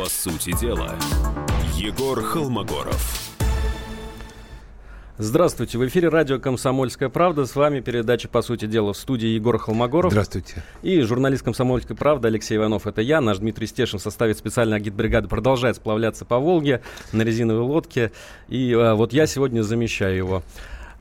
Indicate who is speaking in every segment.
Speaker 1: По сути дела, Егор Холмогоров.
Speaker 2: Здравствуйте, в эфире радио «Комсомольская правда». С вами передача «По сути дела» в студии Егор Холмогоров.
Speaker 3: Здравствуйте.
Speaker 2: И журналист «Комсомольской правды» Алексей Иванов. Это я. Наш Дмитрий Стешин в составе специальной агитбригады продолжает сплавляться по Волге на резиновой лодке. И а, вот я сегодня замещаю его.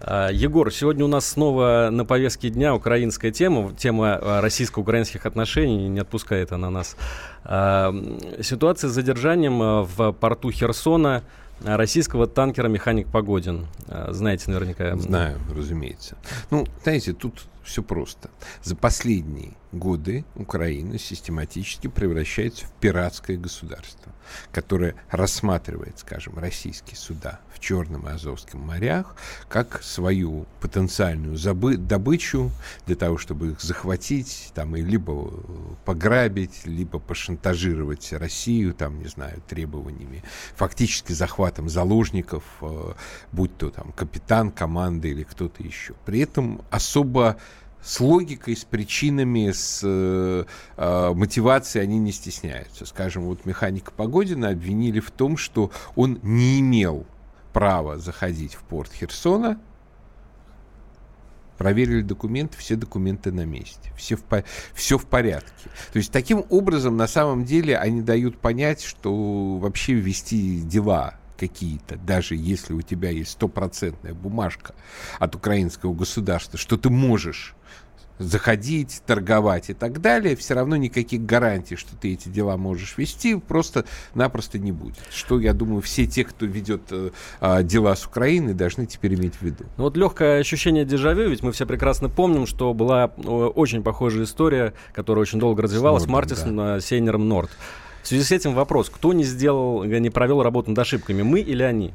Speaker 2: А, Егор, сегодня у нас снова на повестке дня украинская тема, тема а, российско-украинских отношений, не отпускает она нас. А, ситуация с задержанием в порту Херсона российского танкера «Механик Погодин». Знаете наверняка.
Speaker 3: Знаю, разумеется. Ну, знаете, тут все просто. За последние годы Украина систематически превращается в пиратское государство, которое рассматривает, скажем, российские суда в Черном и Азовском морях как свою потенциальную забы- добычу для того, чтобы их захватить, там, и либо пограбить, либо пошантажировать Россию, там, не знаю, требованиями, фактически захватом заложников, э, будь то там капитан команды или кто-то еще. При этом особо с логикой, с причинами, с э, э, мотивацией они не стесняются. Скажем, вот механика Погодина обвинили в том, что он не имел права заходить в порт Херсона. Проверили документы, все документы на месте, все в, все в порядке. То есть таким образом, на самом деле, они дают понять, что вообще вести дела какие-то, даже если у тебя есть стопроцентная бумажка от украинского государства, что ты можешь заходить, торговать и так далее, все равно никаких гарантий, что ты эти дела можешь вести, просто-напросто не будет. Что, я думаю, все те, кто ведет э, э, дела с Украиной, должны теперь иметь в виду.
Speaker 2: Ну вот легкое ощущение дежавю, ведь мы все прекрасно помним, что была э, очень похожая история, которая очень долго развивалась, с Мартисом да. Сейнером Норд. Связи с этим вопрос, кто не сделал, не провел работу над ошибками, мы или они?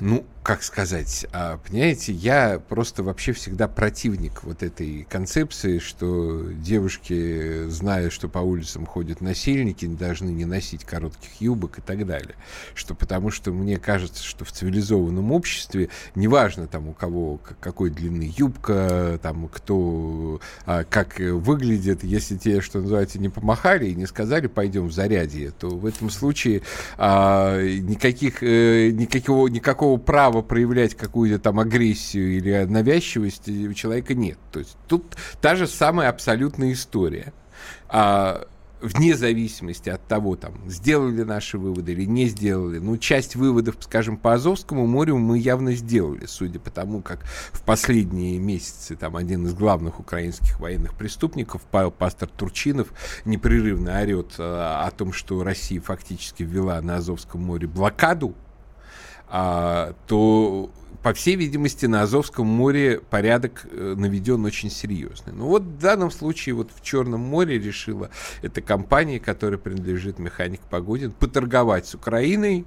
Speaker 3: Ну, как сказать, а, понимаете, я просто вообще всегда противник вот этой концепции, что девушки, зная, что по улицам ходят насильники, должны не носить коротких юбок и так далее. Что потому что мне кажется, что в цивилизованном обществе неважно там у кого какой длины юбка, там кто а, как выглядит, если те, что называется, не помахали и не сказали пойдем в зарядье, то в этом случае а, никаких, э, никакого, никакого права проявлять какую-то там агрессию или навязчивость у человека нет. То есть тут та же самая абсолютная история. А, вне зависимости от того, там, сделали наши выводы или не сделали. Ну, часть выводов, скажем, по Азовскому морю мы явно сделали, судя по тому, как в последние месяцы там один из главных украинских военных преступников, Павел Пастор Турчинов, непрерывно орет э, о том, что Россия фактически ввела на Азовском море блокаду то, по всей видимости, на Азовском море порядок э, наведен очень серьезный. Ну вот в данном случае вот в Черном море решила эта компания, которая принадлежит механик Погодин, поторговать с Украиной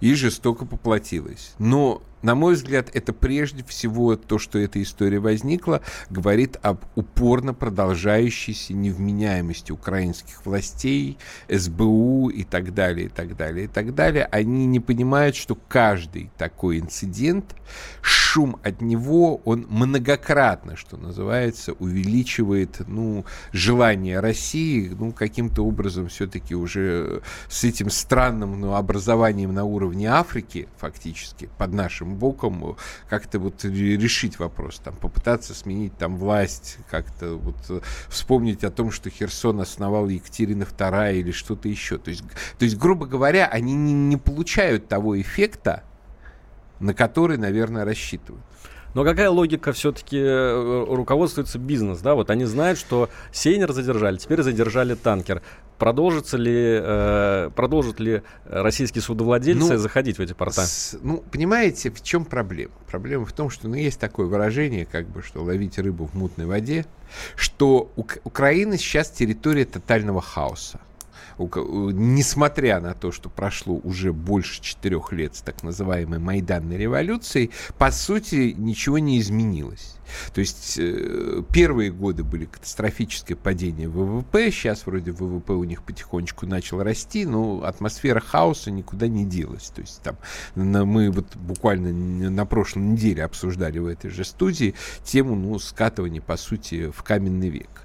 Speaker 3: и жестоко поплатилась. Но на мой взгляд, это прежде всего то, что эта история возникла, говорит об упорно продолжающейся невменяемости украинских властей, СБУ и так далее, и так далее, и так далее. Они не понимают, что каждый такой инцидент, шум от него, он многократно, что называется, увеличивает ну, желание России ну, каким-то образом все-таки уже с этим странным ну, образованием на уровне Африки, фактически, под нашим боком как-то вот решить вопрос, там, попытаться сменить там власть, как-то вот э, вспомнить о том, что Херсон основал Екатерина II или что-то еще. То есть, то есть, грубо говоря, они не, не получают того эффекта, на который, наверное, рассчитывают.
Speaker 2: Но какая логика все-таки э, руководствуется бизнес, да? Вот они знают, что Сейнер задержали, теперь задержали танкер. Продолжится ли, э, продолжат ли российские судовладельцы ну, заходить в эти порта?
Speaker 3: С, ну, понимаете, в чем проблема? Проблема в том, что ну, есть такое выражение, как бы, что ловить рыбу в мутной воде, что Украина сейчас территория тотального хаоса несмотря на то, что прошло уже больше четырех лет с так называемой Майданной революцией, по сути ничего не изменилось. То есть э, первые годы были катастрофическое падение ВВП, сейчас вроде ВВП у них потихонечку начал расти, но атмосфера хаоса никуда не делась. То есть там мы вот буквально на прошлой неделе обсуждали в этой же студии тему ну, скатывания, по сути, в каменный век.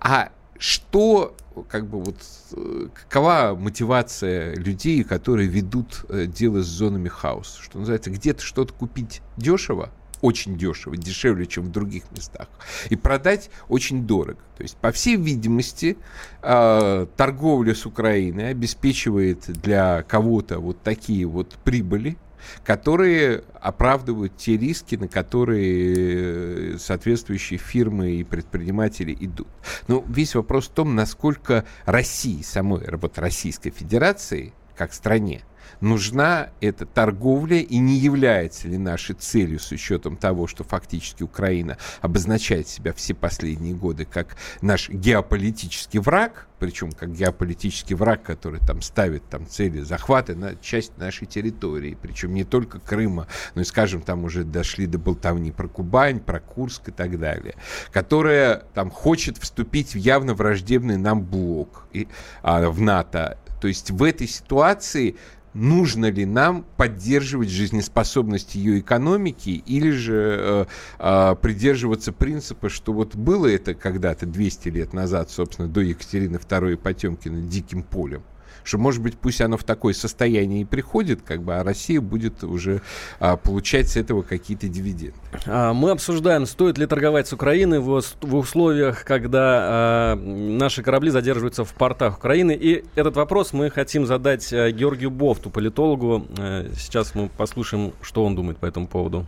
Speaker 3: А что как бы вот э, какова мотивация людей, которые ведут э, дело с зонами хаоса? Что называется, где-то что-то купить дешево, очень дешево, дешевле, чем в других местах, и продать очень дорого. То есть, по всей видимости, э, торговля с Украиной обеспечивает для кого-то вот такие вот прибыли, которые оправдывают те риски, на которые э, соответствующие фирмы и предприниматели идут. Но весь вопрос в том, насколько России, самой вот Российской Федерации, как стране, нужна эта торговля и не является ли нашей целью с учетом того, что фактически Украина обозначает себя все последние годы как наш геополитический враг, причем как геополитический враг, который там ставит там цели захвата на часть нашей территории, причем не только Крыма, но и, скажем, там уже дошли до болтовни про Кубань, про Курск и так далее, которая там хочет вступить в явно враждебный нам блок и, а, в НАТО. То есть в этой ситуации нужно ли нам поддерживать жизнеспособность ее экономики или же э, э, придерживаться принципа, что вот было это когда-то 200 лет назад, собственно, до Екатерины II Потемкина диким полем, что, может быть, пусть оно в такое состояние и приходит, как бы, а Россия будет уже а, получать с этого какие-то дивиденды.
Speaker 2: А, мы обсуждаем, стоит ли торговать с Украиной в, в условиях, когда а, наши корабли задерживаются в портах Украины. И этот вопрос мы хотим задать а, Георгию Бофту, политологу. А, сейчас мы послушаем, что он думает по этому поводу.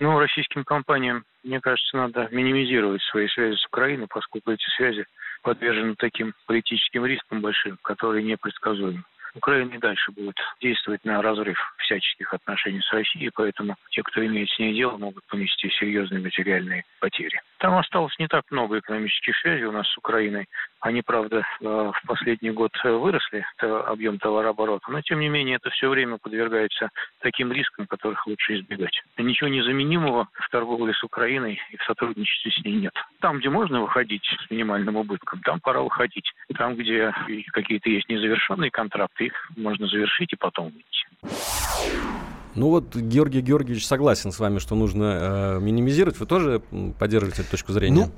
Speaker 4: Ну, российским компаниям, мне кажется, надо минимизировать свои связи с Украиной, поскольку эти связи подвержены таким политическим рискам большим, которые непредсказуемы. Украина и дальше будет действовать на разрыв всяческих отношений с Россией, поэтому те, кто имеет с ней дело, могут понести серьезные материальные потери. Там осталось не так много экономических связей у нас с Украиной. Они, правда, э, в последний год выросли, это объем товарооборота, но, тем не менее, это все время подвергается таким рискам, которых лучше избегать. Ничего незаменимого в торговле с Украиной и в сотрудничестве с ней нет. Там, где можно выходить с минимальным убытком, там пора выходить. Там, где какие-то есть незавершенные контракты, их можно завершить и потом выйти.
Speaker 2: Ну вот Георгий Георгиевич согласен с вами, что нужно э, минимизировать. Вы тоже поддерживаете эту точку зрения?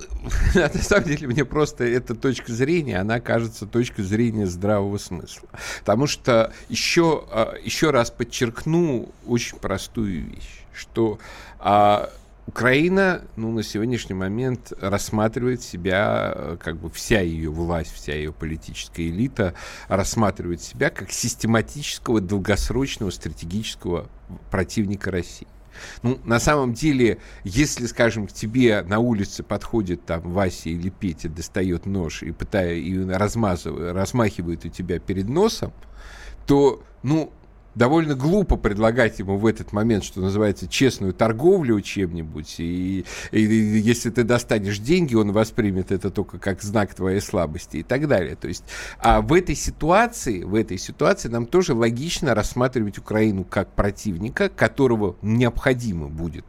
Speaker 3: Ну, на самом деле, мне просто эта точка зрения, она кажется точкой зрения здравого смысла. Потому что еще, э, еще раз подчеркну очень простую вещь, что э, Украина, ну, на сегодняшний момент рассматривает себя, э, как бы вся ее власть, вся ее политическая элита рассматривает себя как систематического, долгосрочного, стратегического противника России. Ну, на самом деле, если, скажем, к тебе на улице подходит там Вася или Петя, достает нож и, пытая, и размазывает, размахивает у тебя перед носом, то, ну, довольно глупо предлагать ему в этот момент, что называется, честную торговлю чем-нибудь. И, и, и если ты достанешь деньги, он воспримет это только как знак твоей слабости и так далее. То есть, а в этой ситуации, в этой ситуации нам тоже логично рассматривать Украину как противника, которого необходимо будет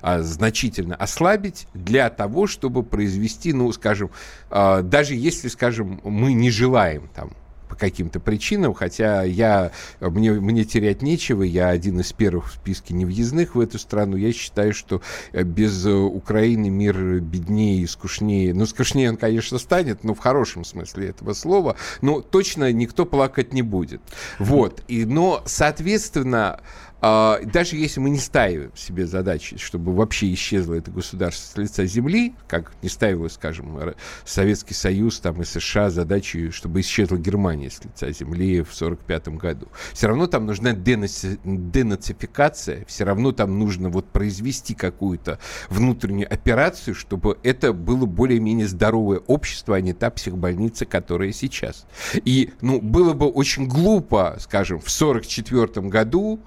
Speaker 3: а, значительно ослабить для того, чтобы произвести, ну, скажем, а, даже если, скажем, мы не желаем там по каким-то причинам, хотя я, мне, мне терять нечего, я один из первых в списке невъездных в эту страну, я считаю, что э, без э, Украины мир беднее и скучнее, ну, скучнее он, конечно, станет, но в хорошем смысле этого слова, но точно никто плакать не будет. Вот, и, но, соответственно, а, даже если мы не ставим себе задачи, чтобы вообще исчезло это государство с лица земли, как не ставило, скажем, Советский Союз там, и США задачи, чтобы исчезла Германия с лица земли в 1945 году, все равно там нужна денаци... денацификация, все равно там нужно вот произвести какую-то внутреннюю операцию, чтобы это было более-менее здоровое общество, а не та психбольница, которая сейчас. И ну, было бы очень глупо, скажем, в 1944 году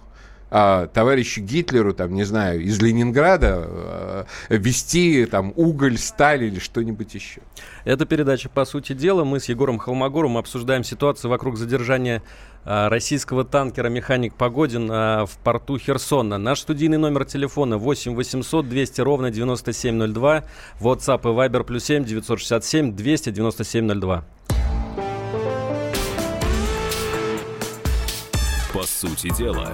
Speaker 3: а, товарищу Гитлеру, там, не знаю, из Ленинграда а, вести там уголь, сталь или что-нибудь еще.
Speaker 2: Это передача «По сути дела». Мы с Егором Холмогором обсуждаем ситуацию вокруг задержания а, российского танкера «Механик Погодин» в порту Херсона. Наш студийный номер телефона 8 800 200 ровно 9702. WhatsApp и Viber плюс 7 967 297 02.
Speaker 1: По сути дела.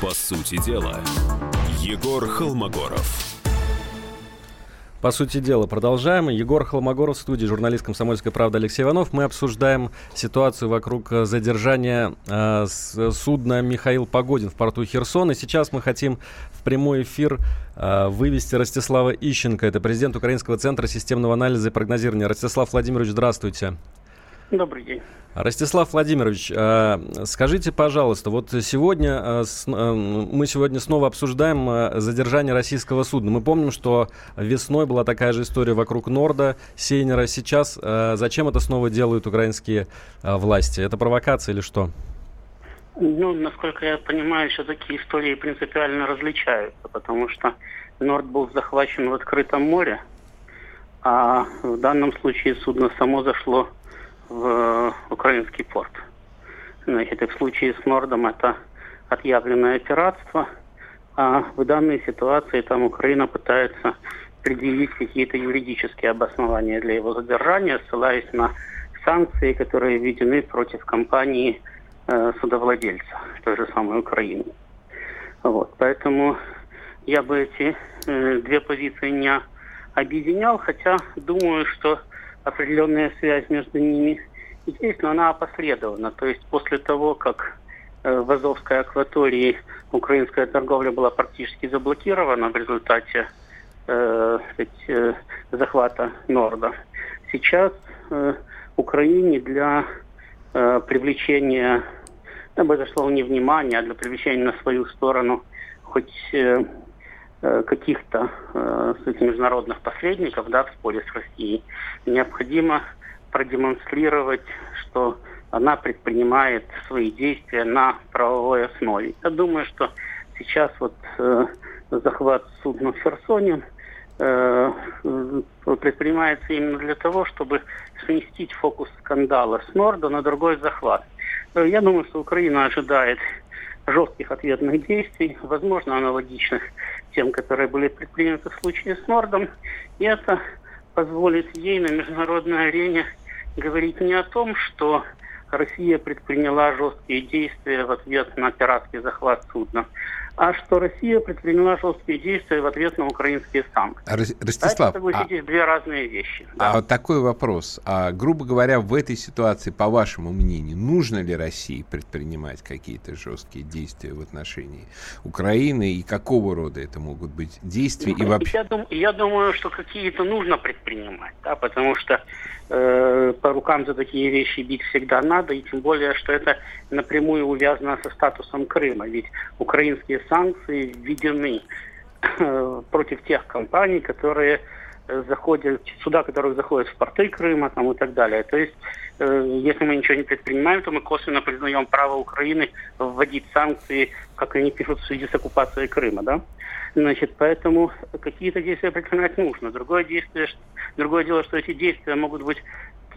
Speaker 1: По сути дела, Егор Холмогоров.
Speaker 2: По сути дела, продолжаем. Егор Холмогоров в студии, журналист «Комсомольская правда» Алексей Иванов. Мы обсуждаем ситуацию вокруг э, задержания э, судна «Михаил Погодин» в порту Херсон. И сейчас мы хотим в прямой эфир э, вывести Ростислава Ищенко. Это президент Украинского центра системного анализа и прогнозирования. Ростислав Владимирович, здравствуйте.
Speaker 5: Добрый день.
Speaker 2: Ростислав Владимирович, э, скажите, пожалуйста, вот сегодня э, э, мы сегодня снова обсуждаем задержание российского судна. Мы помним, что весной была такая же история вокруг Норда, Сейнера. Сейчас зачем это снова делают украинские власти? Это провокация или что?
Speaker 5: Ну, насколько я понимаю, все-таки истории принципиально различаются, потому что Норд был захвачен в открытом море, а в данном случае судно само зашло в украинский порт. Значит, и в случае с Нордом это отъявленное пиратство, а в данной ситуации там Украина пытается предъявить какие-то юридические обоснования для его задержания, ссылаясь на санкции, которые введены против компании э, судовладельца той же самой Украины. Вот, поэтому я бы эти э, две позиции не объединял, хотя думаю, что определенная связь между ними есть, но она опосредована. То есть после того, как э, в Азовской акватории украинская торговля была практически заблокирована в результате э, э, захвата Норда, сейчас э, Украине для э, привлечения, да, бы зашло не внимания, а для привлечения на свою сторону хоть э каких-то э, международных посредников да, в споре с Россией, необходимо продемонстрировать, что она предпринимает свои действия на правовой основе. Я думаю, что сейчас вот э, захват судна в Херсоне э, предпринимается именно для того, чтобы сместить фокус скандала с Норда на другой захват. Э, я думаю, что Украина ожидает жестких ответных действий, возможно, аналогичных тем, которые были предприняты в случае с Нордом. И это позволит ей на международной арене говорить не о том, что Россия предприняла жесткие действия в ответ на пиратский захват судна, а что Россия предприняла жесткие действия в ответ на украинские санкции.
Speaker 3: Ростислав,
Speaker 5: Давайте а, две разные вещи.
Speaker 3: Да. А вот такой вопрос. А, грубо говоря, в этой ситуации, по вашему мнению, нужно ли России предпринимать какие-то жесткие действия в отношении Украины и какого рода это могут быть действия? И вообще...
Speaker 5: я, дум, я думаю, что какие-то нужно предпринимать, да, потому что э, по рукам за такие вещи бить всегда надо, и тем более, что это напрямую увязано со статусом Крыма, ведь украинские санкции введены э, против тех компаний, которые э, заходят, суда которых заходят в порты Крыма там, и так далее. То есть, э, если мы ничего не предпринимаем, то мы косвенно признаем право Украины вводить санкции, как они пишут, в связи с оккупацией Крыма. Да? Значит, поэтому какие-то действия предпринимать нужно. Другое, действие, другое дело, что эти действия могут быть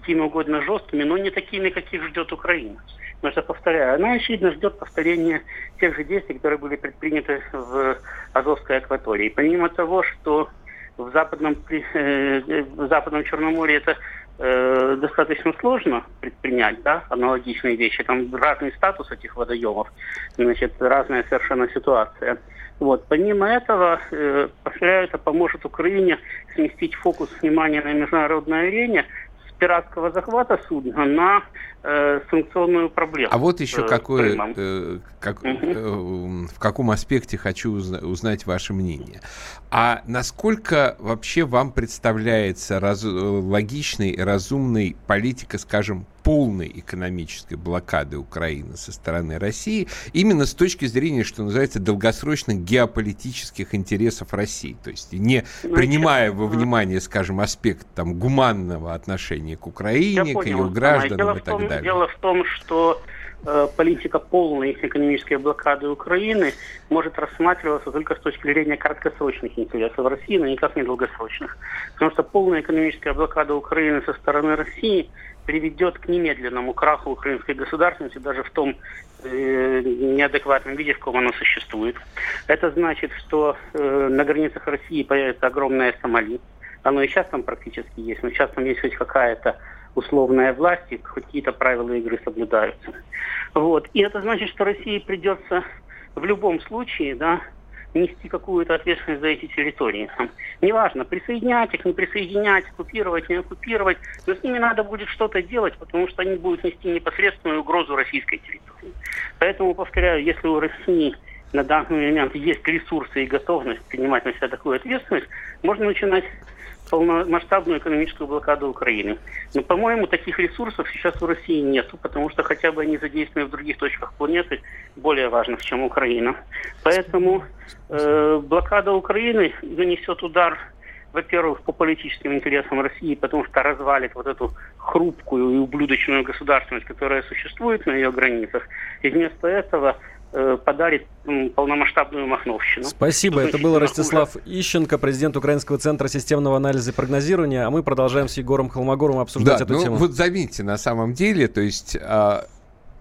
Speaker 5: какими угодно жесткими, но не такими, каких ждет Украина. Потому что, повторяю, она, очевидно, ждет повторения тех же действий, которые были предприняты в Азовской акватории. Помимо того, что в западном, э, в западном Черноморье это э, достаточно сложно предпринять, да, аналогичные вещи. Там разный статус этих водоемов, значит, разная совершенно ситуация. Вот. Помимо этого, э, повторяю, это поможет Украине сместить фокус внимания на международной арене пиратского захвата судна на э, санкционную проблему.
Speaker 3: А вот еще э, какой, э, как, угу. э, в каком аспекте хочу узна- узнать ваше мнение. А насколько вообще вам представляется раз, логичной и разумной политика, скажем, полной экономической блокады Украины со стороны России, именно с точки зрения, что называется, долгосрочных геополитических интересов России. То есть не ну, принимая во внимание, скажем, аспект там, гуманного отношения к Украине, к ее гражданам
Speaker 5: дело
Speaker 3: и так
Speaker 5: том,
Speaker 3: далее.
Speaker 5: Дело в том, что э, политика полной экономической блокады Украины может рассматриваться только с точки зрения краткосрочных интересов России, но никак не долгосрочных. Потому что полная экономическая блокада Украины со стороны России приведет к немедленному краху украинской государственности даже в том э, неадекватном виде, в каком оно существует. Это значит, что э, на границах России появится огромное Сомали. Оно и сейчас там практически есть, но сейчас там есть хоть какая-то условная власть, и какие-то правила игры соблюдаются. Вот. И это значит, что России придется в любом случае, да, нести какую-то ответственность за эти территории. Там, неважно, присоединять их, не присоединять, оккупировать, не оккупировать, но с ними надо будет что-то делать, потому что они будут нести непосредственную угрозу российской территории. Поэтому, повторяю, если у России на данный момент есть ресурсы и готовность принимать на себя такую ответственность, можно начинать полномасштабную экономическую блокаду Украины. Но, по-моему, таких ресурсов сейчас у России нет, потому что хотя бы они задействованы в других точках планеты более важных, чем Украина. Поэтому э, блокада Украины нанесет удар во-первых, по политическим интересам России, потому что развалит вот эту хрупкую и ублюдочную государственность, которая существует на ее границах. И вместо этого подарит полномасштабную махновщину.
Speaker 2: Спасибо. Это был Ростислав хуже. Ищенко, президент Украинского центра системного анализа и прогнозирования. А мы продолжаем с Егором Холмогором обсуждать да, эту
Speaker 3: ну,
Speaker 2: тему.
Speaker 3: Вот заметьте, на самом деле, то есть а,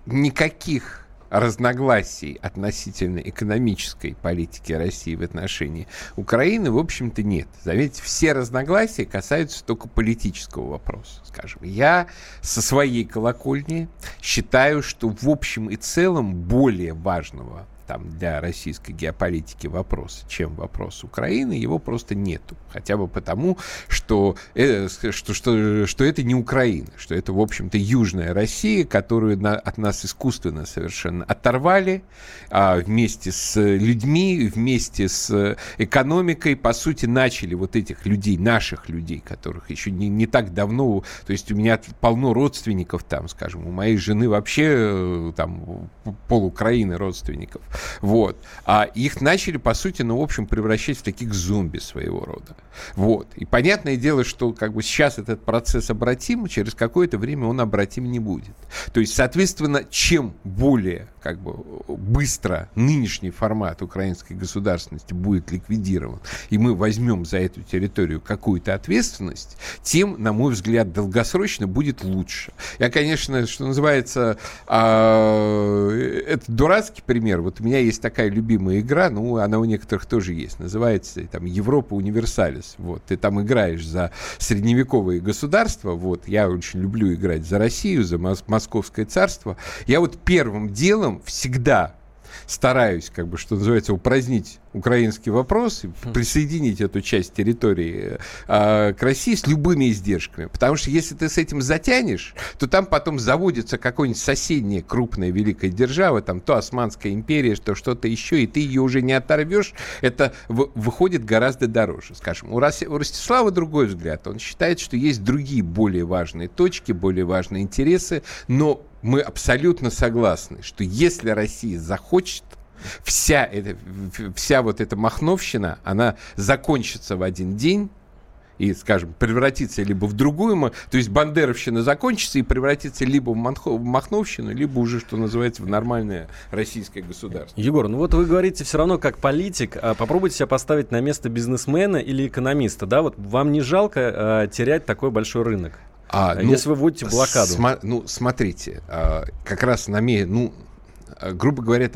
Speaker 3: никаких разногласий относительно экономической политики России в отношении Украины, в общем-то, нет. Заметьте, все разногласия касаются только политического вопроса, скажем. Я со своей колокольни считаю, что в общем и целом более важного там, для российской геополитики вопрос, чем вопрос Украины, его просто нету. Хотя бы потому, что, э, что, что, что это не Украина, что это, в общем-то, Южная Россия, которую на, от нас искусственно совершенно оторвали а, вместе с людьми, вместе с экономикой, по сути, начали вот этих людей, наших людей, которых еще не, не так давно, то есть у меня полно родственников там, скажем, у моей жены вообще э, там пол Украины родственников. Вот. А их начали, по сути, ну, в общем, превращать в таких зомби своего рода. Вот. И понятное дело, что как бы сейчас этот процесс обратим, через какое-то время он обратим не будет. То есть, соответственно, чем более как бы быстро нынешний формат украинской государственности будет ликвидирован, и мы возьмем за эту территорию какую-то ответственность, тем, на мой взгляд, долгосрочно будет лучше. Я, конечно, что называется, э, это дурацкий пример. Вот у меня есть такая любимая игра, ну, она у некоторых тоже есть, называется там Европа Универсалис. Вот, ты там играешь за средневековые государства, вот, я очень люблю играть за Россию, за Московское царство. Я вот первым делом всегда стараюсь, как бы, что называется, упразднить украинский вопрос, присоединить эту часть территории э, к России с любыми издержками. Потому что если ты с этим затянешь, то там потом заводится какой-нибудь соседняя крупная великая держава, там то Османская империя, что что-то еще, и ты ее уже не оторвешь, это в, выходит гораздо дороже. Скажем, у, Рос, у Ростислава другой взгляд. Он считает, что есть другие более важные точки, более важные интересы, но мы абсолютно согласны, что если Россия захочет, вся, эта, вся вот эта махновщина, она закончится в один день, и, скажем, превратится либо в другую, то есть бандеровщина закончится и превратится либо в, махновщину, либо уже, что называется, в нормальное российское государство.
Speaker 2: Егор, ну вот вы говорите все равно как политик, а попробуйте себя поставить на место бизнесмена или экономиста, да, вот вам не жалко а, терять такой большой рынок? А, ну, если вы вводите блокаду.
Speaker 3: Сма- ну, смотрите, а, как раз на ну, грубо говоря,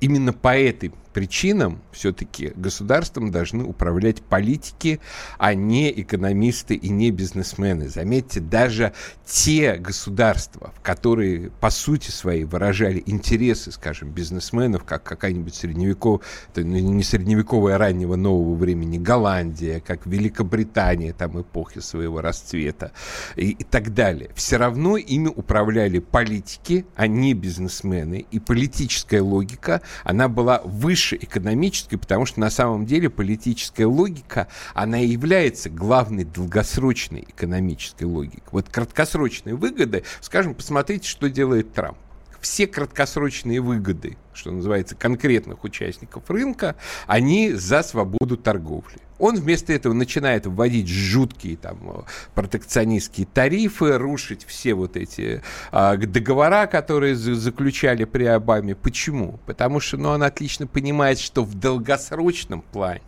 Speaker 3: именно по этой причинам все-таки государством должны управлять политики, а не экономисты и не бизнесмены. Заметьте, даже те государства, которые по сути своей выражали интересы, скажем, бизнесменов, как какая-нибудь средневековая, не средневековая, а раннего нового времени Голландия, как Великобритания, там эпохи своего расцвета и, и так далее, все равно ими управляли политики, а не бизнесмены. И политическая логика, она была выше выше экономической, потому что на самом деле политическая логика, она и является главной долгосрочной экономической логикой. Вот краткосрочные выгоды, скажем, посмотрите, что делает Трамп все краткосрочные выгоды, что называется, конкретных участников рынка, они за свободу торговли. Он вместо этого начинает вводить жуткие там протекционистские тарифы, рушить все вот эти а, договора, которые заключали при Обаме. Почему? Потому что ну, он отлично понимает, что в долгосрочном плане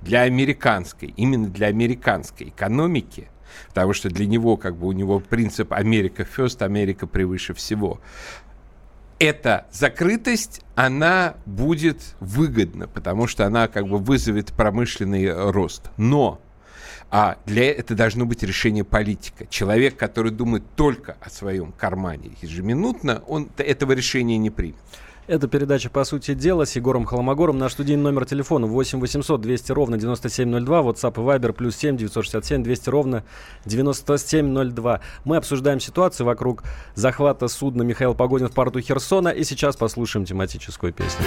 Speaker 3: для американской, именно для американской экономики, потому что для него, как бы, у него принцип Америка first, Америка превыше всего. Эта закрытость, она будет выгодна, потому что она как бы вызовет промышленный рост. Но а для это должно быть решение политика. Человек, который думает только о своем кармане ежеминутно, он этого решения не примет.
Speaker 2: Это передача «По сути дела» с Егором Холмогором. Наш студийный номер телефона 8 800 200 ровно 9702. WhatsApp и Viber плюс 7 967 200 ровно 9702. Мы обсуждаем ситуацию вокруг захвата судна Михаил Погодин в порту Херсона. И сейчас послушаем тематическую песню.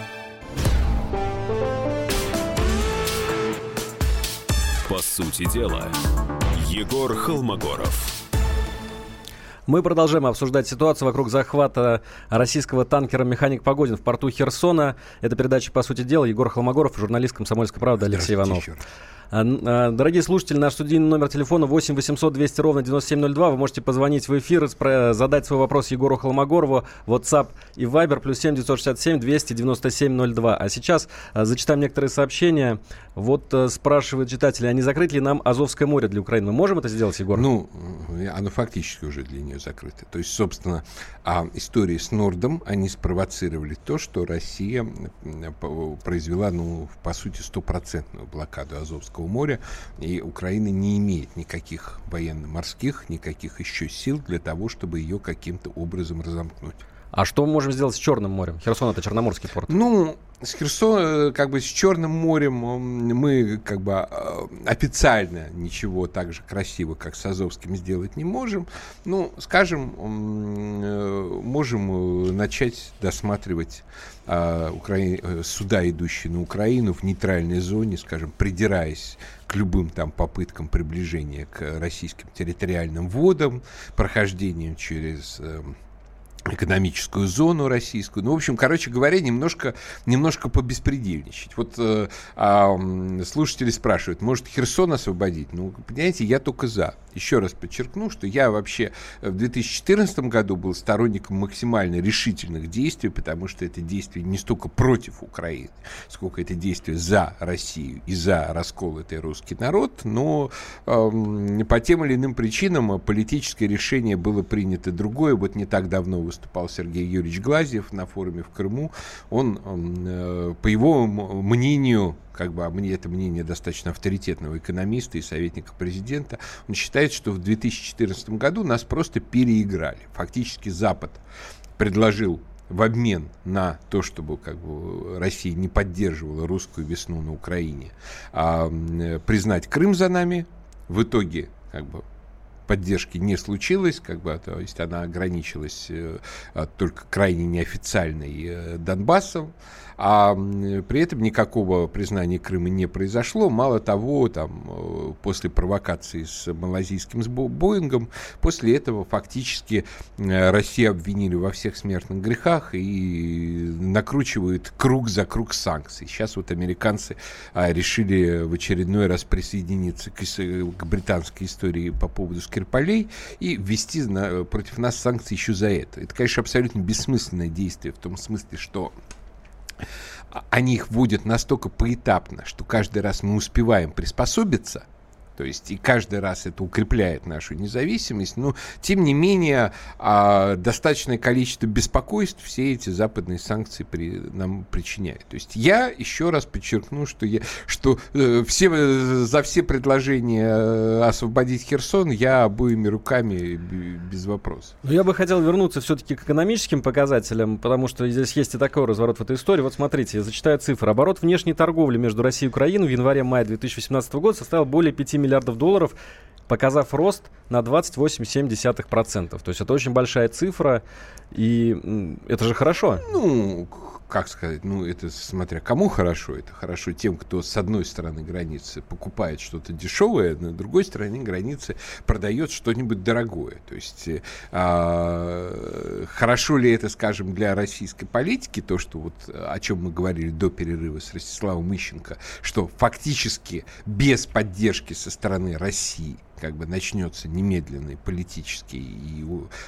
Speaker 1: По сути дела, Егор Холмогоров.
Speaker 2: Мы продолжаем обсуждать ситуацию вокруг захвата российского танкера «Механик Погодин» в порту Херсона. Это передача «По сути дела». Егор Холмогоров, журналист «Комсомольской правды» Алексей Иванов. А, дорогие слушатели, наш студийный номер телефона 8 800 200 ровно 9702. Вы можете позвонить в эфир, задать свой вопрос Егору Холмогорову. WhatsApp и Viber плюс 7 967 297 02. А сейчас а, зачитаем некоторые сообщения. Вот спрашивают читатели, а не закрыть ли нам Азовское море для Украины? Мы можем это сделать, Егор?
Speaker 3: Ну, оно фактически уже для нее закрыто. То есть, собственно, истории с Нордом, они спровоцировали то, что Россия произвела, ну, по сути, стопроцентную блокаду Азовского Азовского моря, и Украина не имеет никаких военно-морских, никаких еще сил для того, чтобы ее каким-то образом разомкнуть.
Speaker 2: А что мы можем сделать с Черным морем? Херсон это Черноморский порт.
Speaker 3: Ну, с Херсоном, э, как бы с Черным морем мы как бы э, официально ничего так же красиво, как с Азовским, сделать не можем. Ну, скажем, э, можем начать досматривать Укра... суда, идущие на Украину в нейтральной зоне, скажем, придираясь к любым там попыткам приближения к российским территориальным водам, прохождением через экономическую зону российскую. Ну, в общем, короче говоря, немножко, немножко побеспредельничать. Вот э, э, слушатели спрашивают, может Херсон освободить? Ну, понимаете, я только за. Еще раз подчеркну, что я вообще в 2014 году был сторонником максимально решительных действий, потому что это действие не столько против Украины, сколько это действие за Россию и за расколотый русский народ, но э, по тем или иным причинам политическое решение было принято другое. Вот не так давно выступал Сергей Юрьевич Глазьев на форуме в Крыму. Он, э, по его мнению, как бы, а мне это мнение достаточно авторитетного экономиста и советника президента, он считает, что в 2014 году нас просто переиграли. Фактически Запад предложил в обмен на то, чтобы как бы, Россия не поддерживала русскую весну на Украине, а, признать Крым за нами. В итоге как бы, поддержки не случилось, как бы, то есть она ограничилась э, только крайне неофициальной э, Донбассом. А при этом никакого признания Крыма не произошло. Мало того, там, э, после провокации с малазийским Боингом, после этого фактически э, Россию обвинили во всех смертных грехах и накручивают круг за круг санкций. Сейчас вот американцы а, решили в очередной раз присоединиться к, к британской истории по поводу Скрипалей и ввести на, против нас санкции еще за это. Это, конечно, абсолютно бессмысленное действие в том смысле, что они их вводят настолько поэтапно, что каждый раз мы успеваем приспособиться – то есть и каждый раз это укрепляет нашу независимость, но тем не менее а, достаточное количество беспокойств все эти западные санкции при, нам причиняют. То есть я еще раз подчеркну, что, я, что э, все, за все предложения э, освободить Херсон я обоими руками без вопросов.
Speaker 2: Но я бы хотел вернуться все-таки к экономическим показателям, потому что здесь есть и такой разворот в этой истории. Вот смотрите, я зачитаю цифры. Оборот внешней торговли между Россией и Украиной в январе-мае 2018 года составил более 5 миллиардов миллиардов долларов, показав рост на 28,7%. То есть это очень большая цифра, и это же хорошо.
Speaker 3: Ну, как сказать, ну, это смотря кому хорошо. Это хорошо тем, кто с одной стороны границы покупает что-то дешевое, на другой стороне границы продает что-нибудь дорогое. То есть э, а, хорошо ли это, скажем, для российской политики, то, что вот о чем мы говорили до перерыва с Ростиславом Ищенко, что фактически без поддержки со стороны России – как бы начнется немедленный политический и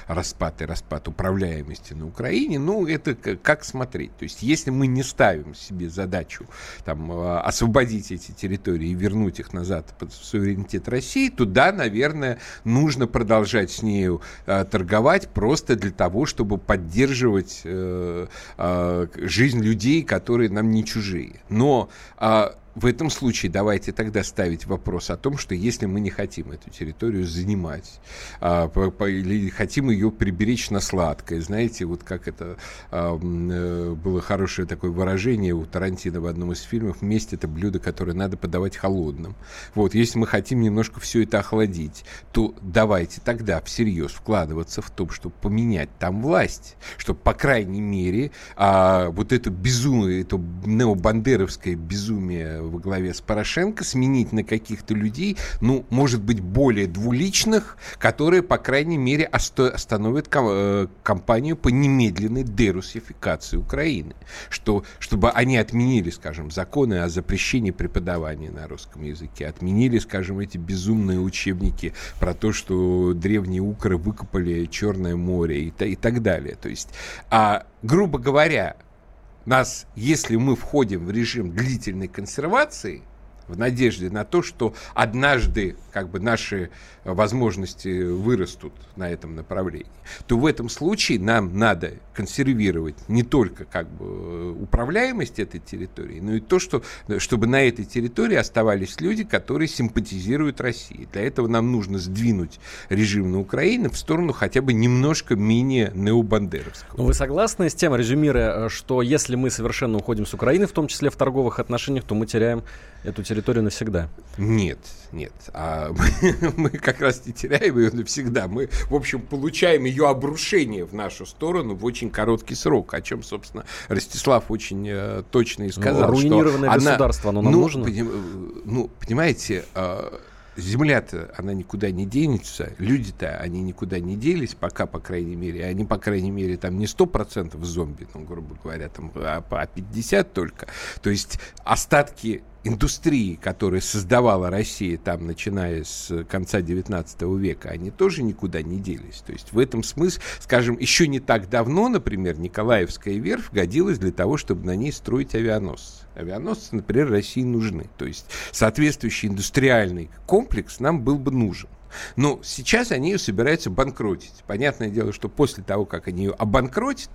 Speaker 3: распад и распад управляемости на Украине, ну, это как смотреть. То есть, если мы не ставим себе задачу там, а, освободить эти территории и вернуть их назад под суверенитет России, то да, наверное, нужно продолжать с нею а, торговать просто для того, чтобы поддерживать э, э, жизнь людей, которые нам не чужие. Но э, в этом случае давайте тогда ставить вопрос о том, что если мы не хотим эту территорию занимать, а, или хотим ее приберечь на сладкое, знаете, вот как это а, э, было хорошее такое выражение у Тарантино в одном из фильмов, месть это блюдо, которое надо подавать холодным. Вот, если мы хотим немножко все это охладить, то давайте тогда всерьез вкладываться в то, чтобы поменять там власть, чтобы, по крайней мере, а, вот это безумие, это необандеровское безумие во главе с Порошенко, сменить на каких-то людей, ну, может быть, более двуличных, которые, по крайней мере, остановят э, кампанию по немедленной дерусификации Украины. Что, чтобы они отменили, скажем, законы о запрещении преподавания на русском языке, отменили, скажем, эти безумные учебники про то, что древние укры выкопали Черное море и, и так далее. То есть, а, грубо говоря, нас, если мы входим в режим длительной консервации, в надежде на то, что однажды как бы наши возможности вырастут на этом направлении, то в этом случае нам надо консервировать не только как бы управляемость этой территории, но и то, что, чтобы на этой территории оставались люди, которые симпатизируют России. Для этого нам нужно сдвинуть режим на Украине в сторону хотя бы немножко менее необандеровского.
Speaker 2: Но вы согласны с тем, резюмируя, что если мы совершенно уходим с Украины, в том числе в торговых отношениях, то мы теряем эту территорию навсегда?
Speaker 3: Нет, нет. А мы, мы как раз не теряем ее навсегда. Мы, в общем, получаем ее обрушение в нашу сторону в очень короткий срок, о чем, собственно, Ростислав очень э, точно и сказал.
Speaker 2: Ну, руинированное что государство, она, оно нам
Speaker 3: ну,
Speaker 2: нужно?
Speaker 3: Поним, э, ну, понимаете, э, Земля-то, она никуда не денется, люди-то, они никуда не делись, пока, по крайней мере, они, по крайней мере, там не 100% зомби, ну, грубо говоря, там, а, а 50 только. То есть остатки индустрии, которую создавала Россия там, начиная с конца 19 века, они тоже никуда не делись. То есть в этом смысле, скажем, еще не так давно, например, Николаевская верфь годилась для того, чтобы на ней строить авианосцы. Авианосцы, например, России нужны. То есть соответствующий индустриальный комплекс нам был бы нужен. Но сейчас они ее собираются банкротить. Понятное дело, что после того, как они ее обанкротят,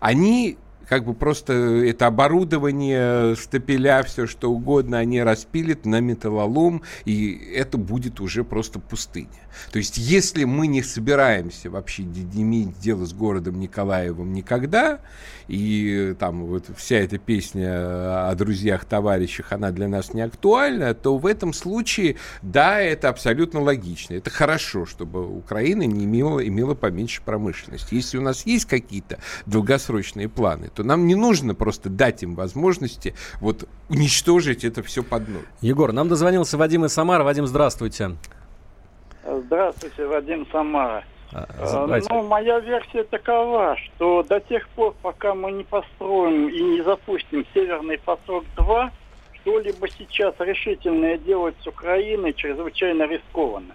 Speaker 3: они как бы просто это оборудование, стапеля, все что угодно, они распилят на металлолом, и это будет уже просто пустыня. То есть, если мы не собираемся вообще иметь дело с городом Николаевым никогда, и там вот вся эта песня о друзьях, товарищах, она для нас не актуальна, то в этом случае, да, это абсолютно логично. Это хорошо, чтобы Украина не имела, имела поменьше промышленности. Если у нас есть какие-то долгосрочные планы, то нам не нужно просто дать им возможности вот уничтожить это все под ноль.
Speaker 2: Егор, нам дозвонился Вадим из Самары. Вадим, здравствуйте.
Speaker 6: Здравствуйте, Вадим Самара. А, а ну, моя версия такова, что до тех пор, пока мы не построим и не запустим Северный поток-2, что-либо сейчас решительное делать с Украиной чрезвычайно рискованно.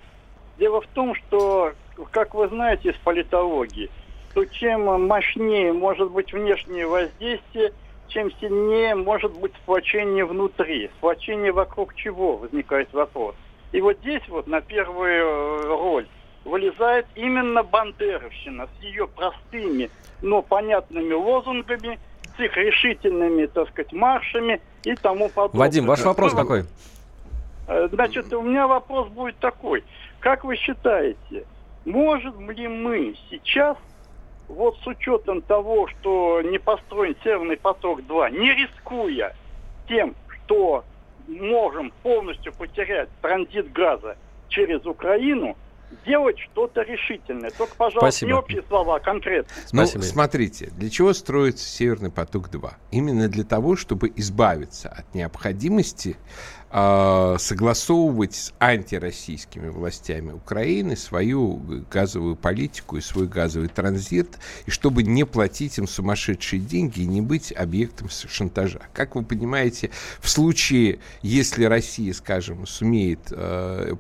Speaker 6: Дело в том, что, как вы знаете из политологии, то чем мощнее может быть внешнее воздействие, чем сильнее может быть сплочение внутри. Сплочение вокруг чего возникает вопрос. И вот здесь вот на первую э, роль вылезает именно Бандеровщина с ее простыми, но понятными лозунгами, с их решительными, так сказать, маршами и тому подобное.
Speaker 2: Вадим, ваш вопрос ну, какой?
Speaker 6: Э, значит, у меня вопрос будет такой. Как вы считаете, можем ли мы сейчас, вот с учетом того, что не построен Северный поток-2, не рискуя тем, что можем полностью потерять транзит газа через Украину, делать что-то решительное. Только, пожалуйста, Спасибо. не общие слова, а конкретно.
Speaker 3: Ну, Спасибо. смотрите, для чего строится Северный поток-2? Именно для того, чтобы избавиться от необходимости согласовывать с антироссийскими властями Украины свою газовую политику и свой газовый транзит, и чтобы не платить им сумасшедшие деньги и не быть объектом шантажа. Как вы понимаете, в случае, если Россия, скажем, сумеет э,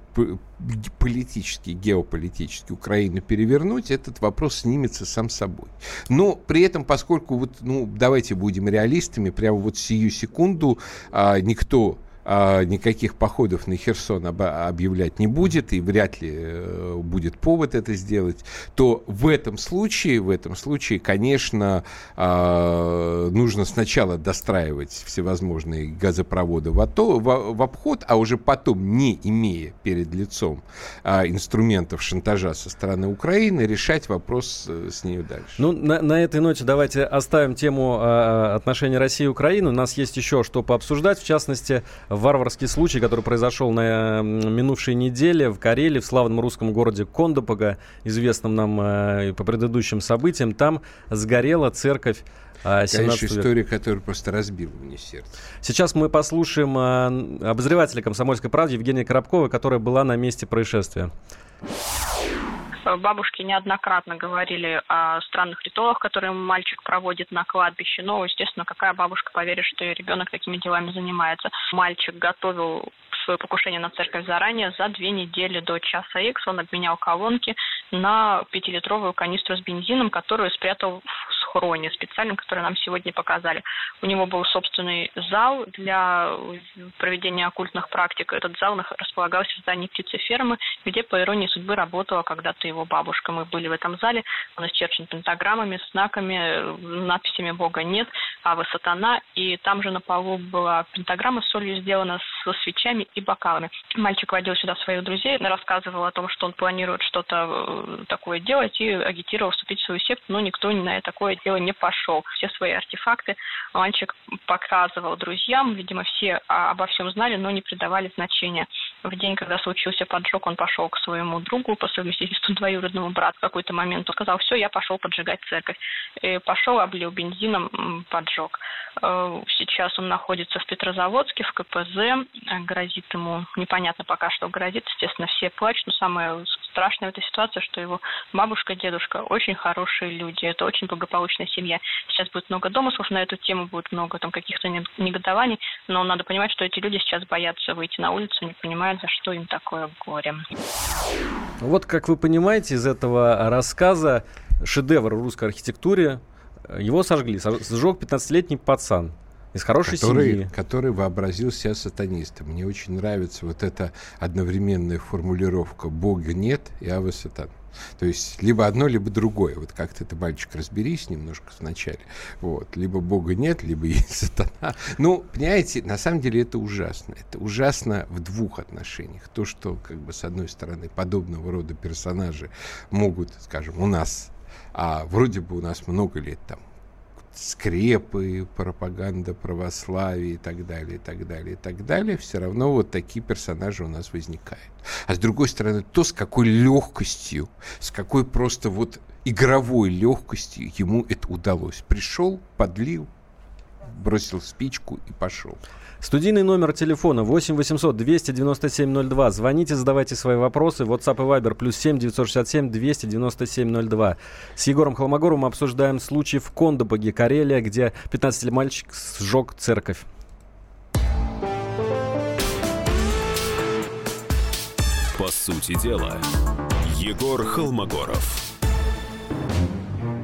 Speaker 3: политически, геополитически Украину перевернуть, этот вопрос снимется сам собой. Но при этом, поскольку вот, ну, давайте будем реалистами, прямо вот сию секунду а, никто а, никаких походов на Херсон об, объявлять не будет, и вряд ли э, будет повод это сделать, то в этом случае, в этом случае, конечно, э, нужно сначала достраивать всевозможные газопроводы в, АТО, в, в обход, а уже потом, не имея перед лицом э, инструментов шантажа со стороны Украины, решать вопрос э, с ней дальше.
Speaker 2: Ну, на, на этой ноте давайте оставим тему э, отношений России и Украины. У нас есть еще что пообсуждать, в частности, варварский случай, который произошел на минувшей неделе в Карелии, в славном русском городе Кондопога, известном нам э, по предыдущим событиям. Там сгорела церковь
Speaker 3: а, Конечно, история, которая просто разбила мне сердце.
Speaker 2: Сейчас мы послушаем а, обозревателя «Комсомольской правды» Евгения Коробкова, которая была на месте происшествия.
Speaker 7: Бабушки неоднократно говорили о странных ритуалах, которые мальчик проводит на кладбище. Но, естественно, какая бабушка поверит, что ее ребенок такими делами занимается. Мальчик готовил свое покушение на церковь заранее. За две недели до часа X он обменял колонки на пятилитровую канистру с бензином, которую спрятал в схроне специальном, который нам сегодня показали. У него был собственный зал для проведения оккультных практик. Этот зал располагался в здании птицефермы, где, по иронии судьбы, работала когда-то его бабушка. Мы были в этом зале. Он исчерчен пентаграммами, знаками, надписями «Бога нет», а вы сатана». И там же на полу была пентаграмма с солью сделана со свечами и бокалами. Мальчик водил сюда своих друзей, рассказывал о том, что он планирует что-то э, такое делать и агитировал вступить в свою секту, но никто на такое дело не пошел. Все свои артефакты мальчик показывал друзьям, видимо, все обо всем знали, но не придавали значения. В день, когда случился поджог, он пошел к своему другу, по совместительству двоюродному брату. В какой-то момент он сказал, все, я пошел поджигать церковь. И пошел, облил бензином, поджег. Э, сейчас он находится в Петрозаводске, в КПЗ. Грозит ему, непонятно пока что грозит. Естественно, все плачут, но самое страшное в этой ситуации, что его бабушка, дедушка очень хорошие люди. Это очень благополучная семья. Сейчас будет много домыслов на эту тему, будет много там каких-то негодований, но надо понимать, что эти люди сейчас боятся выйти на улицу, не понимают, за что им такое горе.
Speaker 2: Вот как вы понимаете из этого рассказа, шедевр русской архитектуре, его сожгли. Сжег 15-летний пацан из хорошей
Speaker 3: который,
Speaker 2: семьи.
Speaker 3: Который вообразил себя сатанистом. Мне очень нравится вот эта одновременная формулировка «Бога нет» и «Ава сатан». То есть либо одно, либо другое. Вот как-то ты, мальчик, разберись немножко вначале. Вот. Либо Бога нет, либо есть сатана. Ну, понимаете, на самом деле это ужасно. Это ужасно в двух отношениях. То, что, как бы, с одной стороны, подобного рода персонажи могут, скажем, у нас а вроде бы у нас много лет там скрепы, пропаганда православия и так далее, и так далее, и так далее, все равно вот такие персонажи у нас возникают. А с другой стороны, то, с какой легкостью, с какой просто вот игровой легкостью ему это удалось. Пришел, подлил, бросил спичку и пошел.
Speaker 2: Студийный номер телефона 8 800 297 02. Звоните, задавайте свои вопросы. WhatsApp и Viber плюс 7 967 297 02. С Егором Холмогоровым обсуждаем случай в Кондопоге, Карелия, где 15-летний мальчик сжег церковь.
Speaker 1: По сути дела, Егор Холмогоров.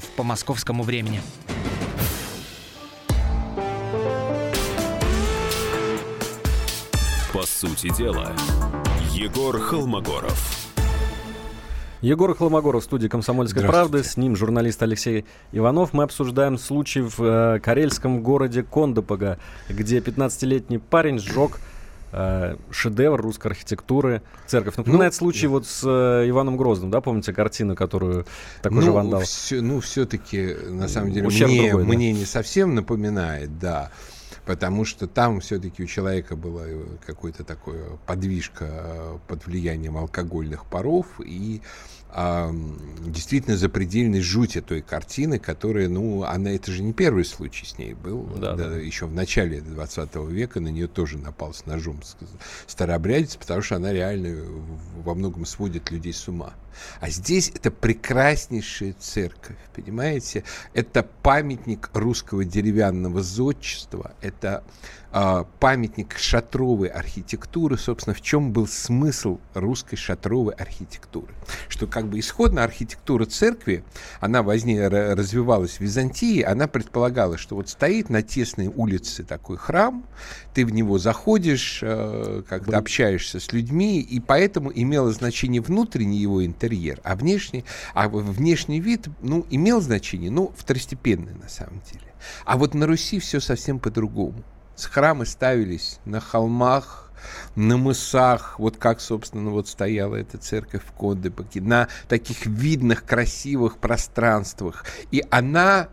Speaker 8: по московскому времени.
Speaker 1: По сути дела, Егор Холмогоров.
Speaker 2: Егор Холмогоров в студии «Комсомольской правды». С ним журналист Алексей Иванов. Мы обсуждаем случай в э, карельском городе Кондопога, где 15-летний парень сжег э, шедевр русской архитектуры, церковь. Напоминает ну, случай вот с э, Иваном Грозным, да, помните картину, которую такой ну, же вандал?
Speaker 3: Все, ну, все-таки, на самом деле, мне, другой, да? мне не совсем напоминает, да потому что там все-таки у человека была э, какой-то такой подвижка э, под влиянием алкогольных паров, и а, действительно запредельной жути той картины, которая, ну, она, это же не первый случай с ней был. Да, да, да. Еще в начале 20 века на нее тоже напал с ножом старообрядец, потому что она реально во многом сводит людей с ума. А здесь это прекраснейшая церковь, понимаете? Это памятник русского деревянного зодчества, это э, памятник шатровой архитектуры. Собственно, в чем был смысл русской шатровой архитектуры? Что как бы исходно архитектура церкви, она возне, развивалась в Византии, она предполагала, что вот стоит на тесной улице такой храм, ты в него заходишь, э, когда общаешься с людьми, и поэтому имело значение внутренний его интерьер, а внешний, а внешний вид, ну, имел значение, но второстепенный на самом деле. А вот на Руси все совсем по-другому. Храмы ставились на холмах, на мысах, вот как, собственно, вот стояла эта церковь в Кондебаке, на таких видных, красивых пространствах. И она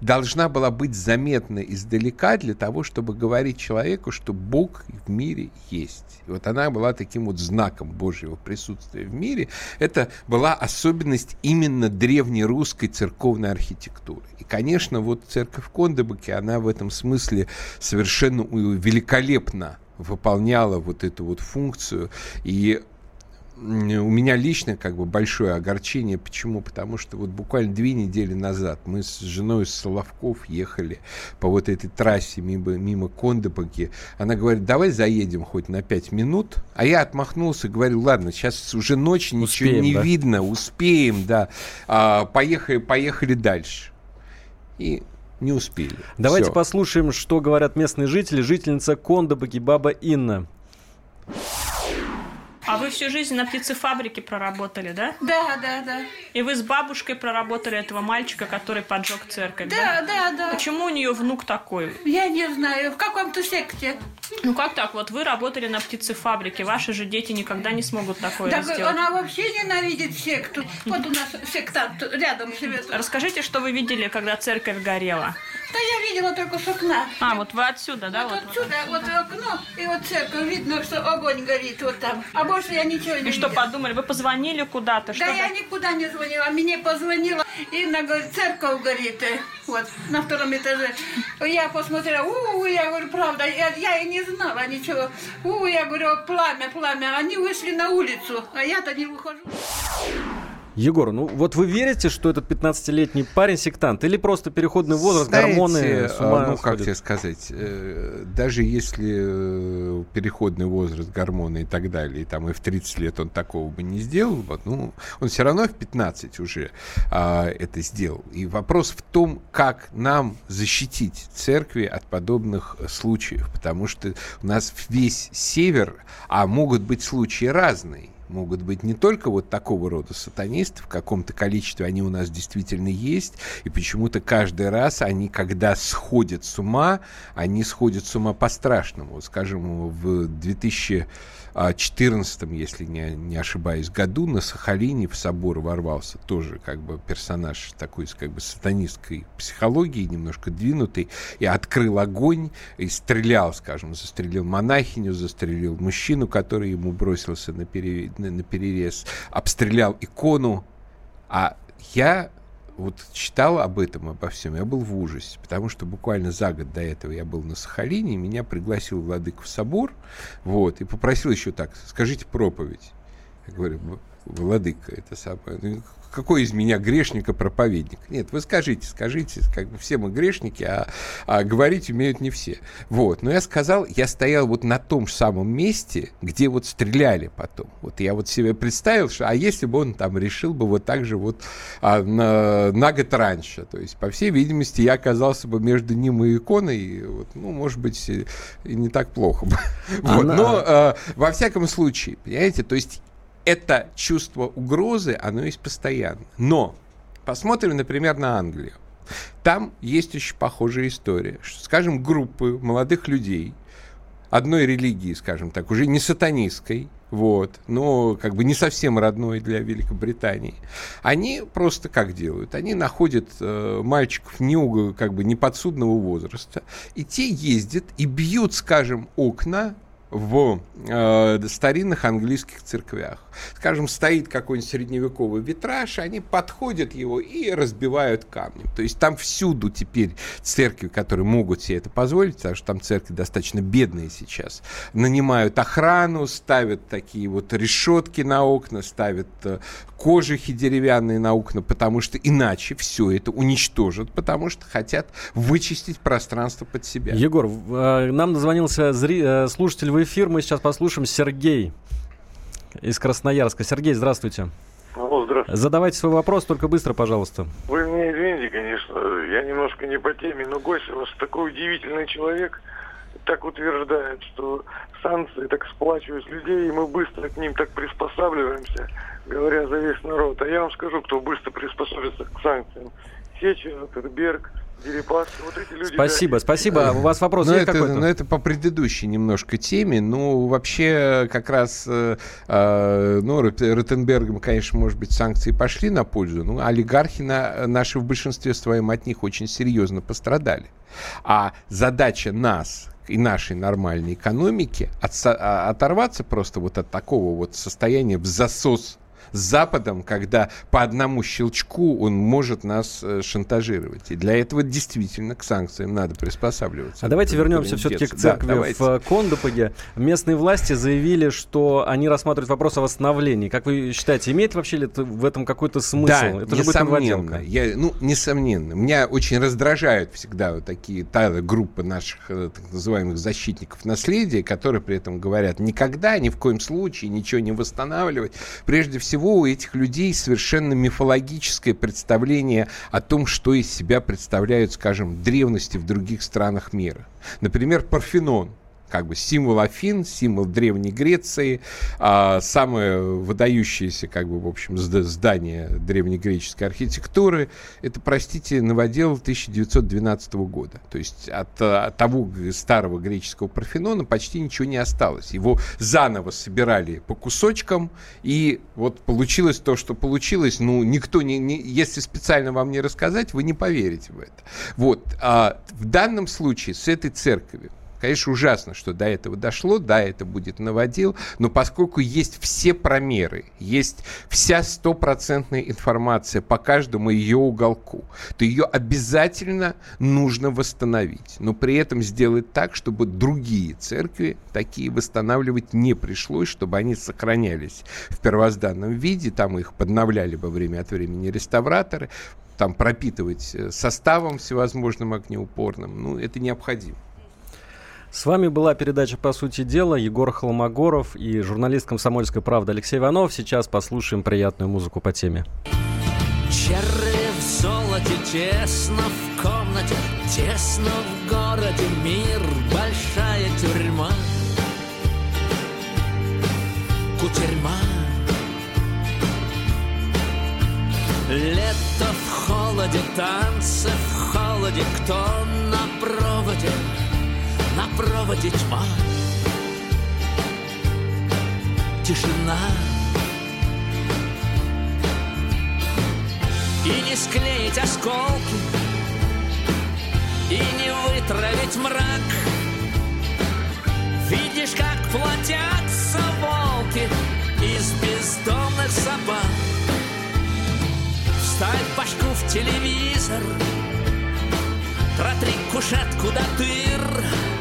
Speaker 3: должна была быть заметна издалека для того, чтобы говорить человеку, что Бог в мире есть. И вот она была таким вот знаком Божьего присутствия в мире. Это была особенность именно древнерусской церковной архитектуры. И, конечно, вот церковь Кондебаки, она в этом смысле совершенно великолепно выполняла вот эту вот функцию. И меня лично как бы большое огорчение. Почему? Потому что вот буквально две недели назад мы с женой из Соловков ехали по вот этой трассе мимо, мимо Кондопаки. Она говорит, давай заедем хоть на пять минут. А я отмахнулся и говорю, ладно, сейчас уже ночь, ничего успеем, не да? видно, успеем, да. А, поехали, поехали дальше. И не успели.
Speaker 2: Давайте Все. послушаем, что говорят местные жители. Жительница Кондобаки Баба Инна.
Speaker 7: А вы всю жизнь на птицефабрике проработали, да?
Speaker 9: Да, да, да.
Speaker 7: И вы с бабушкой проработали этого мальчика, который поджег церковь,
Speaker 9: да? Да, да, да.
Speaker 7: Почему у нее внук такой?
Speaker 9: Я не знаю, в каком-то секте.
Speaker 7: Ну как так? Вот вы работали на птицефабрике, ваши же дети никогда не смогут такое
Speaker 9: так
Speaker 7: сделать.
Speaker 9: она вообще ненавидит секту. Вот у нас сектант рядом живет.
Speaker 7: Расскажите, что вы видели, когда церковь горела?
Speaker 9: Да я видела только с окна.
Speaker 7: А, вот вы отсюда, да?
Speaker 9: Вот, вот отсюда, вот, вот окно, и вот церковь, видно, что огонь горит вот там. А больше я ничего не
Speaker 7: И что подумали? Вы позвонили куда-то?
Speaker 9: Да я никуда не звонила. Мне позвонила Инна говорит, церковь горит. Вот, на втором этаже. Я посмотрела, у, я говорю, правда, я, я и не знала ничего. У, я говорю, пламя, пламя. Они вышли на улицу, а я-то не выхожу.
Speaker 2: Егор, ну вот вы верите, что этот 15-летний парень сектант? Или просто переходный возраст,
Speaker 3: Знаете,
Speaker 2: гормоны с ума
Speaker 3: Ну, как тебе сказать, э, даже если э, переходный возраст, гормоны и так далее, и там и в 30 лет он такого бы не сделал, бы, ну, он все равно в 15 уже а, это сделал. И вопрос в том, как нам защитить церкви от подобных случаев, потому что у нас весь север, а могут быть случаи разные, могут быть не только вот такого рода сатанисты, в каком-то количестве они у нас действительно есть, и почему-то каждый раз они, когда сходят с ума, они сходят с ума по-страшному. Скажем, в 2000 14 если не, не ошибаюсь, году на Сахалине в собор ворвался тоже как бы персонаж такой как бы сатанистской психологией, немножко двинутый, и открыл огонь, и стрелял, скажем, застрелил монахиню, застрелил мужчину, который ему бросился на, пере, на, на перерез, обстрелял икону, а я вот читал об этом, обо всем, я был в ужасе, потому что буквально за год до этого я был на Сахалине, меня пригласил владыка в собор, вот, и попросил еще так, скажите проповедь. Я говорю, владыка, это самое, ну, какой из меня грешника проповедник? Нет, вы скажите, скажите, как бы все мы грешники, а, а говорить умеют не все. Вот, но я сказал, я стоял вот на том же самом месте, где вот стреляли потом. Вот я вот себе представил, что, а если бы он там решил бы вот так же вот а, на, на год раньше, то есть, по всей видимости, я оказался бы между ним и иконой, вот, ну, может быть, и не так плохо бы. Вот, но а, во всяком случае, понимаете, то есть это чувство угрозы, оно есть постоянно. Но посмотрим, например, на Англию. Там есть очень похожая история, что, скажем, группы молодых людей одной религии, скажем так, уже не сатанистской, вот, но как бы не совсем родной для Великобритании. Они просто как делают? Они находят э, мальчиков не, как бы неподсудного возраста, и те ездят и бьют, скажем, окна в э, старинных английских церквях. Скажем, стоит какой-нибудь средневековый витраж, они подходят его и разбивают камнем. То есть там всюду теперь церкви, которые могут себе это позволить, потому что там церкви достаточно бедные сейчас, нанимают охрану, ставят такие вот решетки на окна, ставят э, кожухи деревянные на окна, потому что иначе все это уничтожат, потому что хотят вычистить пространство под себя.
Speaker 2: Егор, э, нам дозвонился зри... Э, слушатель в эфир, мы сейчас послушаем Сергей из Красноярска. Сергей, здравствуйте.
Speaker 10: Алло, здравствуйте.
Speaker 2: Задавайте свой вопрос, только быстро, пожалуйста.
Speaker 10: Вы мне извините, конечно, я немножко не по теме, но гость у вас такой удивительный человек, так утверждает, что санкции так сплачивают людей, и мы быстро к ним так приспосабливаемся, говоря за весь народ. А я вам скажу, кто быстро приспособится к санкциям. Сеченов, Берг, Дерипаска, вот эти люди...
Speaker 2: Спасибо, да, спасибо. У вас вопрос
Speaker 3: но
Speaker 2: есть
Speaker 3: это,
Speaker 2: какой-то?
Speaker 3: Но это по предыдущей немножко теме. Ну, вообще, как раз, э, э, ну, Ротенбергом, конечно, может быть, санкции пошли на пользу, но олигархи на, наши в большинстве своем от них очень серьезно пострадали. А задача нас, и нашей нормальной экономики от, оторваться просто вот от такого вот состояния в засос с Западом, когда по одному щелчку он может нас э, шантажировать. И для этого действительно к санкциям надо приспосабливаться.
Speaker 2: А давайте вернемся все-таки к церкви да, в э, Кондопаге. Местные власти заявили, что они рассматривают вопрос о восстановлении. Как вы считаете, имеет вообще ли в этом какой-то смысл?
Speaker 3: Да, это же несомненно. Я, ну, несомненно. Меня очень раздражают всегда вот такие та, группы наших э, так называемых защитников наследия, которые при этом говорят, никогда, ни в коем случае ничего не восстанавливать. Прежде всего всего у этих людей совершенно мифологическое представление о том, что из себя представляют, скажем, древности в других странах мира. Например, Парфенон как бы символ Афин, символ Древней Греции, а, самое выдающееся, как бы, в общем, здание древнегреческой архитектуры, это, простите, новодел 1912 года. То есть от, от того старого греческого Парфенона почти ничего не осталось. Его заново собирали по кусочкам, и вот получилось то, что получилось. Ну, никто не, не если специально вам не рассказать, вы не поверите в это. Вот. А в данном случае с этой церковью Конечно, ужасно, что до этого дошло, да, это будет наводил, но поскольку есть все промеры, есть вся стопроцентная информация по каждому ее уголку, то ее обязательно нужно восстановить, но при этом сделать так, чтобы другие церкви такие восстанавливать не пришлось, чтобы они сохранялись в первозданном виде, там их подновляли во время от времени реставраторы, там пропитывать э, составом всевозможным огнеупорным, ну, это необходимо.
Speaker 2: С вами была передача «По сути дела» Егор Холмогоров и журналист «Комсомольской правды» Алексей Иванов. Сейчас послушаем приятную музыку по теме.
Speaker 11: Черри в золоте, тесно в комнате, тесно в городе, мир, большая тюрьма. Кутерьма. Лето в холоде, танцы в холоде, кто на проводе? На проводе тьма. Тишина. И не склеить осколки И не вытравить мрак. Видишь, как платятся волки Из бездомных собак. Вставь башку в телевизор Протри кушетку до дыр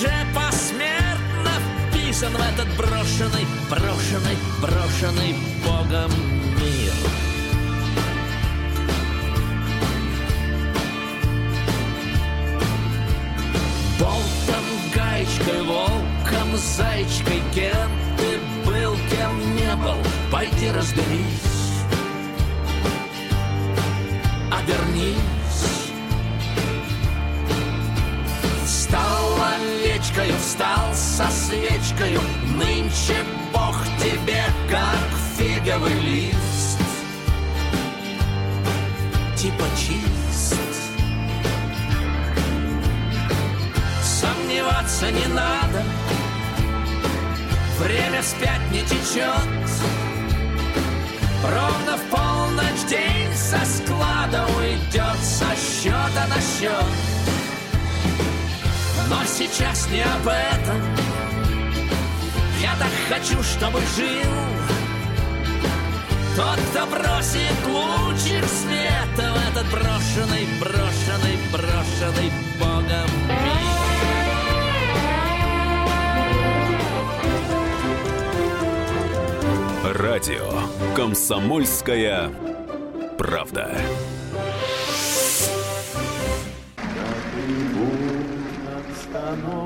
Speaker 11: уже посмертно вписан в этот брошенный, брошенный, брошенный Богом мир. Болтом, гаечкой, волком, зайчкой Кем ты был, кем не был Пойди разберись. Обернись овечкою, встал со свечкою Нынче Бог тебе, как фиговый лист. Типа чист. Сомневаться не надо. Время вспять не течет. Ровно в полночь день со склада уйдет Со счета на счет Но сейчас не об этом Я так хочу, чтобы жил Тот, кто бросит лучик света В этот брошенный, брошенный, брошенный Богом мир
Speaker 1: Радио «Комсомольская правда».